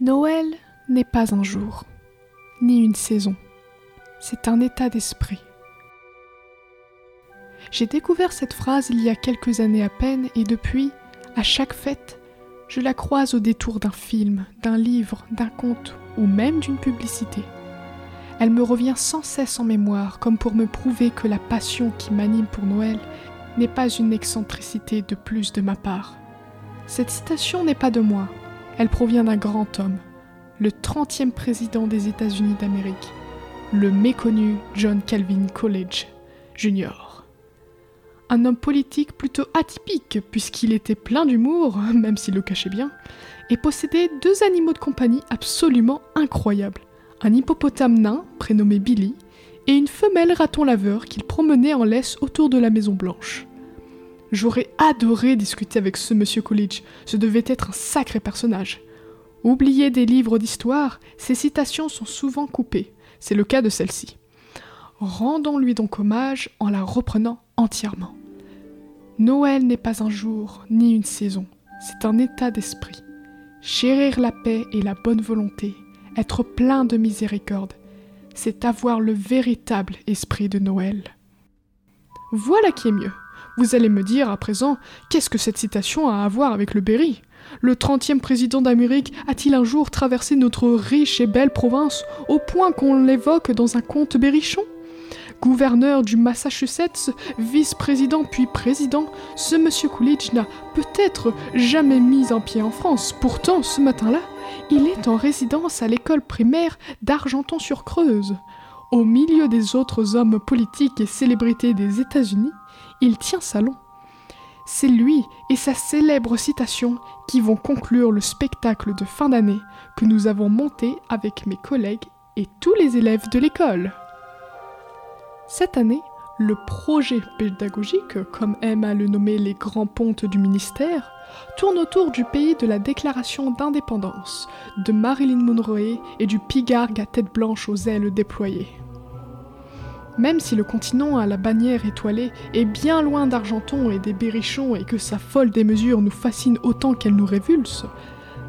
Noël n'est pas un jour, ni une saison, c'est un état d'esprit. J'ai découvert cette phrase il y a quelques années à peine et depuis, à chaque fête, je la croise au détour d'un film, d'un livre, d'un conte ou même d'une publicité. Elle me revient sans cesse en mémoire comme pour me prouver que la passion qui m'anime pour Noël n'est pas une excentricité de plus de ma part. Cette citation n'est pas de moi, elle provient d'un grand homme, le 30e président des États-Unis d'Amérique, le méconnu John Calvin Coolidge Jr. Un homme politique plutôt atypique puisqu'il était plein d'humour, même s'il le cachait bien, et possédait deux animaux de compagnie absolument incroyables. Un hippopotame nain, prénommé Billy, et une femelle raton laveur qu'il promenait en laisse autour de la Maison Blanche. J'aurais adoré discuter avec ce monsieur Coolidge, ce devait être un sacré personnage. Oublié des livres d'histoire, ses citations sont souvent coupées, c'est le cas de celle-ci. Rendons-lui donc hommage en la reprenant entièrement. Noël n'est pas un jour ni une saison, c'est un état d'esprit. Chérir la paix et la bonne volonté, être plein de miséricorde, c'est avoir le véritable esprit de Noël. Voilà qui est mieux. Vous allez me dire à présent, qu'est-ce que cette citation a à voir avec le Berry? Le trentième président d'Amérique a-t-il un jour traversé notre riche et belle province au point qu'on l'évoque dans un conte berrichon? Gouverneur du Massachusetts, vice-président puis président, ce monsieur Coolidge n'a peut-être jamais mis un pied en France. Pourtant, ce matin-là, il est en résidence à l'école primaire d'Argenton-sur-Creuse. Au milieu des autres hommes politiques et célébrités des États-Unis, il tient salon. C'est lui et sa célèbre citation qui vont conclure le spectacle de fin d'année que nous avons monté avec mes collègues et tous les élèves de l'école. Cette année, le projet pédagogique, comme aiment à le nommer les grands pontes du ministère, tourne autour du pays de la déclaration d'indépendance, de Marilyn Monroe et du pigargue à tête blanche aux ailes déployées. Même si le continent à la bannière étoilée est bien loin d'Argenton et des berrichons et que sa folle démesure nous fascine autant qu'elle nous révulse,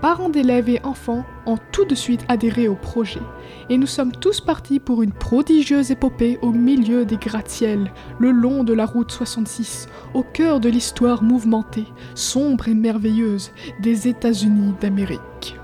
parents d'élèves et enfants ont tout de suite adhéré au projet, et nous sommes tous partis pour une prodigieuse épopée au milieu des gratte-ciels, le long de la route 66, au cœur de l'histoire mouvementée, sombre et merveilleuse des États-Unis d'Amérique.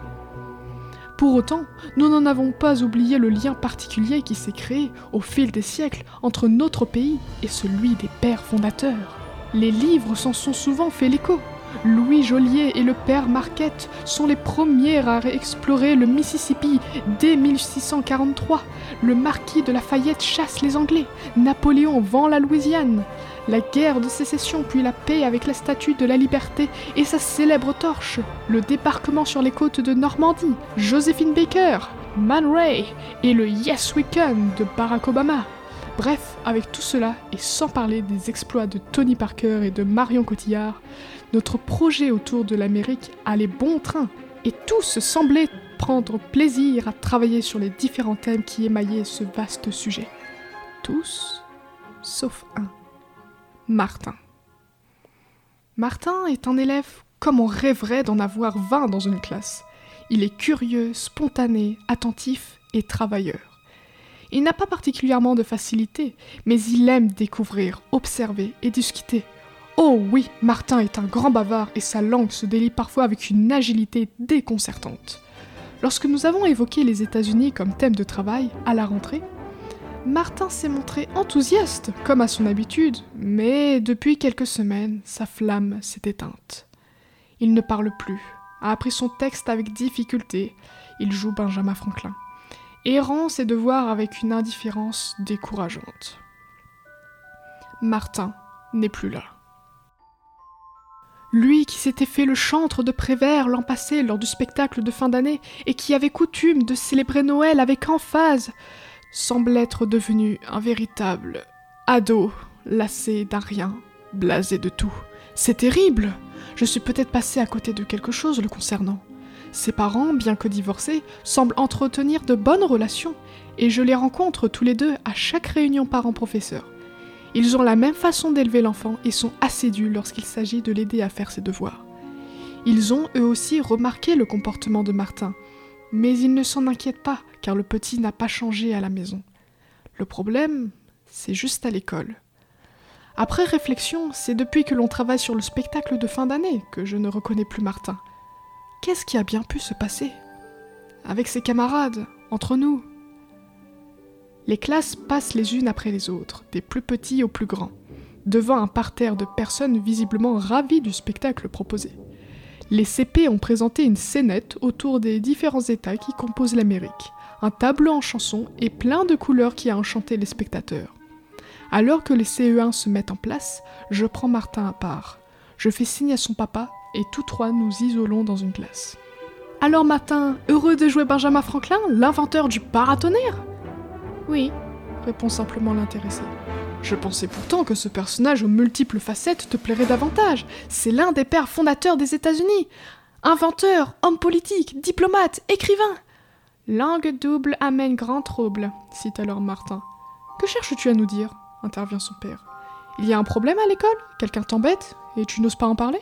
Pour autant, nous n'en avons pas oublié le lien particulier qui s'est créé au fil des siècles entre notre pays et celui des pères fondateurs. Les livres s'en sont souvent fait l'écho. Louis Joliet et le père Marquette sont les premiers à explorer le Mississippi dès 1643. Le marquis de Lafayette chasse les Anglais. Napoléon vend la Louisiane la guerre de sécession puis la paix avec la statue de la liberté et sa célèbre torche, le débarquement sur les côtes de Normandie, Josephine Baker, Man Ray et le Yes We Can de Barack Obama. Bref, avec tout cela, et sans parler des exploits de Tony Parker et de Marion Cotillard, notre projet autour de l'Amérique allait bon train, et tous semblaient prendre plaisir à travailler sur les différents thèmes qui émaillaient ce vaste sujet. Tous, sauf un. Martin. Martin est un élève comme on rêverait d'en avoir 20 dans une classe. Il est curieux, spontané, attentif et travailleur. Il n'a pas particulièrement de facilité, mais il aime découvrir, observer et discuter. Oh oui, Martin est un grand bavard et sa langue se délie parfois avec une agilité déconcertante. Lorsque nous avons évoqué les États-Unis comme thème de travail à la rentrée, Martin s'est montré enthousiaste, comme à son habitude, mais depuis quelques semaines, sa flamme s'est éteinte. Il ne parle plus, a appris son texte avec difficulté, il joue Benjamin Franklin, et rend ses devoirs avec une indifférence décourageante. Martin n'est plus là. Lui qui s'était fait le chantre de Prévert l'an passé lors du spectacle de fin d'année et qui avait coutume de célébrer Noël avec emphase, semble être devenu un véritable ado, lassé d'un rien, blasé de tout. C'est terrible Je suis peut-être passé à côté de quelque chose le concernant. Ses parents, bien que divorcés, semblent entretenir de bonnes relations, et je les rencontre tous les deux à chaque réunion parents-professeurs. Ils ont la même façon d'élever l'enfant et sont assidus lorsqu'il s'agit de l'aider à faire ses devoirs. Ils ont eux aussi remarqué le comportement de Martin, Mais il ne s'en inquiète pas, car le petit n'a pas changé à la maison. Le problème, c'est juste à l'école. Après réflexion, c'est depuis que l'on travaille sur le spectacle de fin d'année que je ne reconnais plus Martin. Qu'est-ce qui a bien pu se passer Avec ses camarades, entre nous? Les classes passent les unes après les autres, des plus petits aux plus grands, devant un parterre de personnes visiblement ravies du spectacle proposé. Les CP ont présenté une scénette autour des différents états qui composent l'Amérique, un tableau en chanson et plein de couleurs qui a enchanté les spectateurs. Alors que les CE1 se mettent en place, je prends Martin à part. Je fais signe à son papa et tous trois nous isolons dans une classe. Alors Martin, heureux de jouer Benjamin Franklin, l'inventeur du paratonnerre? Oui, répond simplement l'intéressé. Je pensais pourtant que ce personnage aux multiples facettes te plairait davantage. C'est l'un des pères fondateurs des États-Unis. Inventeur, homme politique, diplomate, écrivain. Langue double amène grand trouble, cite alors Martin. Que cherches-tu à nous dire? intervient son père. Il y a un problème à l'école? Quelqu'un t'embête? Et tu n'oses pas en parler?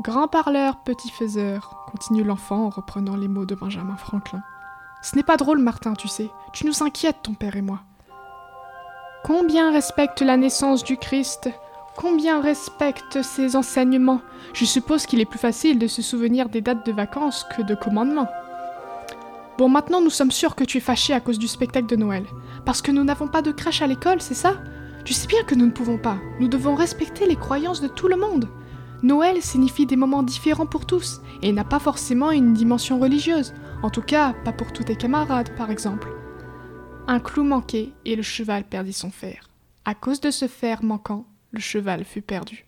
Grand parleur, petit faiseur, continue l'enfant en reprenant les mots de Benjamin Franklin. Ce n'est pas drôle, Martin, tu sais. Tu nous inquiètes, ton père et moi. Combien respecte la naissance du Christ? Combien respecte ses enseignements? Je suppose qu'il est plus facile de se souvenir des dates de vacances que de commandements. Bon, maintenant nous sommes sûrs que tu es fâché à cause du spectacle de Noël. Parce que nous n'avons pas de crèche à l'école, c'est ça? Tu sais bien que nous ne pouvons pas. Nous devons respecter les croyances de tout le monde. Noël signifie des moments différents pour tous, et n'a pas forcément une dimension religieuse. En tout cas, pas pour tous tes camarades, par exemple. Un clou manquait, et le cheval perdit son fer. À cause de ce fer manquant, le cheval fut perdu.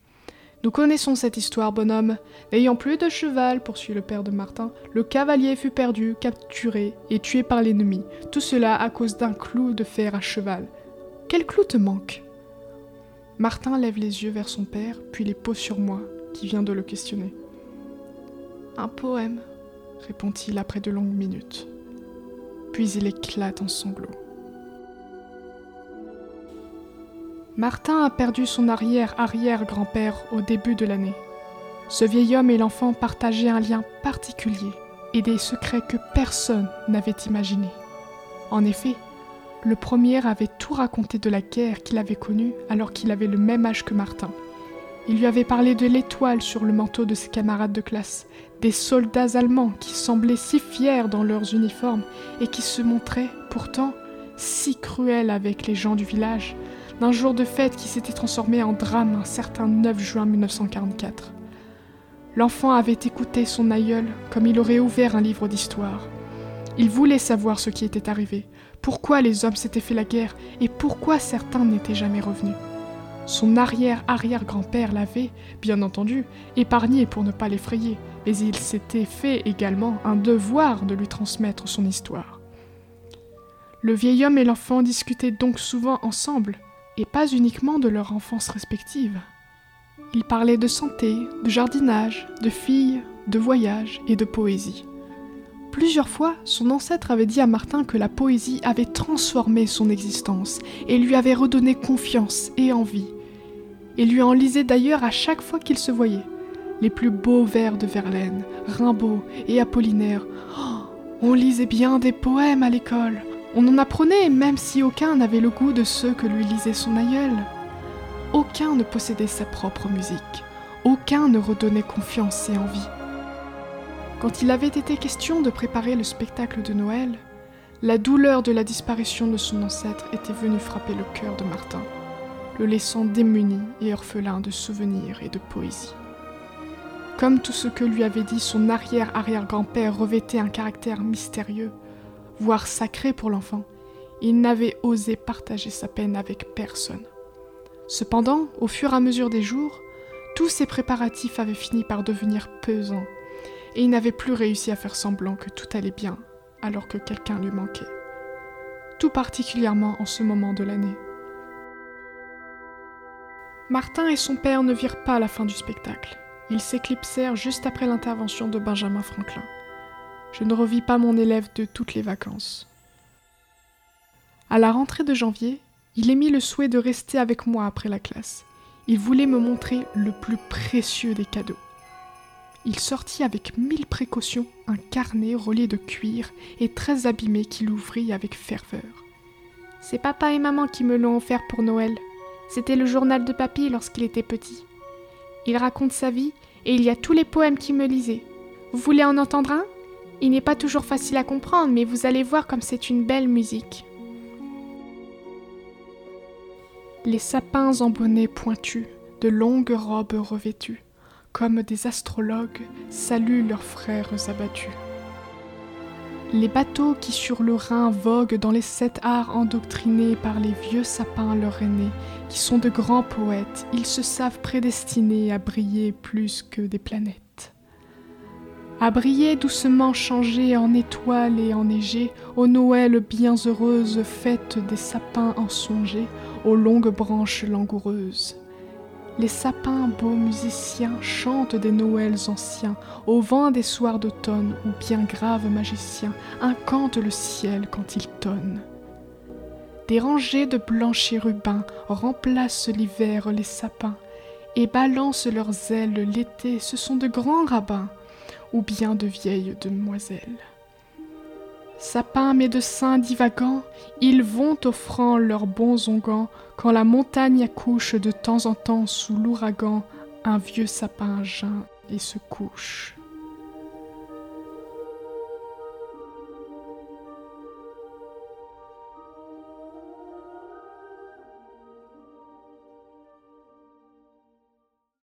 Nous connaissons cette histoire, bonhomme. N'ayant plus de cheval, poursuit le père de Martin, le cavalier fut perdu, capturé et tué par l'ennemi. Tout cela à cause d'un clou de fer à cheval. Quel clou te manque? Martin lève les yeux vers son père, puis les pose sur moi, qui vient de le questionner. Un poème, répond-il après de longues minutes. Puis il éclate en sanglots. Martin a perdu son arrière-arrière-grand-père au début de l'année. Ce vieil homme et l'enfant partageaient un lien particulier et des secrets que personne n'avait imaginés. En effet, le premier avait tout raconté de la guerre qu'il avait connue alors qu'il avait le même âge que Martin. Il lui avait parlé de l'étoile sur le manteau de ses camarades de classe, des soldats allemands qui semblaient si fiers dans leurs uniformes et qui se montraient pourtant si cruels avec les gens du village, d'un jour de fête qui s'était transformé en drame un certain 9 juin 1944. L'enfant avait écouté son aïeul comme il aurait ouvert un livre d'histoire. Il voulait savoir ce qui était arrivé, pourquoi les hommes s'étaient fait la guerre et pourquoi certains n'étaient jamais revenus. Son arrière-arrière-grand-père l'avait, bien entendu, épargné pour ne pas l'effrayer, mais il s'était fait également un devoir de lui transmettre son histoire. Le vieil homme et l'enfant discutaient donc souvent ensemble, et pas uniquement de leur enfance respective. Ils parlaient de santé, de jardinage, de filles, de voyage et de poésie. Plusieurs fois, son ancêtre avait dit à Martin que la poésie avait transformé son existence et lui avait redonné confiance et envie. Il lui en lisait d'ailleurs à chaque fois qu'il se voyait. Les plus beaux vers de Verlaine, Rimbaud et Apollinaire. Oh, on lisait bien des poèmes à l'école. On en apprenait même si aucun n'avait le goût de ceux que lui lisait son aïeul. Aucun ne possédait sa propre musique. Aucun ne redonnait confiance et envie. Quand il avait été question de préparer le spectacle de Noël, la douleur de la disparition de son ancêtre était venue frapper le cœur de Martin, le laissant démuni et orphelin de souvenirs et de poésie. Comme tout ce que lui avait dit son arrière-arrière-grand-père revêtait un caractère mystérieux, voire sacré pour l'enfant, il n'avait osé partager sa peine avec personne. Cependant, au fur et à mesure des jours, tous ces préparatifs avaient fini par devenir pesants, et il n'avait plus réussi à faire semblant que tout allait bien, alors que quelqu'un lui manquait. Tout particulièrement en ce moment de l'année. Martin et son père ne virent pas la fin du spectacle. Ils s'éclipsèrent juste après l'intervention de Benjamin Franklin. Je ne revis pas mon élève de toutes les vacances. À la rentrée de janvier, il émit le souhait de rester avec moi après la classe. Il voulait me montrer le plus précieux des cadeaux. il sortit avec mille précautions un carnet relié de cuir et très abîmé qu'il ouvrit avec ferveur. C'est papa et maman qui me l'ont offert pour Noël. C'était le journal de papy lorsqu'il était petit. Il raconte sa vie et il y a tous les poèmes qu'il me lisait. Vous voulez en entendre un? Il n'est pas toujours facile à comprendre, mais vous allez voir comme c'est une belle musique. Les sapins en bonnet pointu, de longues robes revêtues, comme des astrologues, saluent leurs frères abattus. Les bateaux qui sur le Rhin voguent dans les sept arts endoctrinés par les vieux sapins leur aînés, qui sont de grands poètes, ils se savent prédestinés à briller plus que des planètes. À briller doucement changés en étoiles et enneigés, aux Noëls bien heureuses, fêtes des sapins ensongés, aux longues branches langoureuses. Les sapins, beaux musiciens, chantent des Noëls anciens, au vent des soirs d'automne, ou bien graves magiciens, incantent le ciel quand il tonne. Des rangées de blancs chérubins remplacent l'hiver les sapins, et balancent leurs ailes l'été, ce sont de grands rabbins, ou bien de vieilles demoiselles. Sapins médecins divagants, ils vont offrant leurs bons onguents quand la montagne accouche de temps en temps sous l'ouragan, un vieux sapin geint et se couche.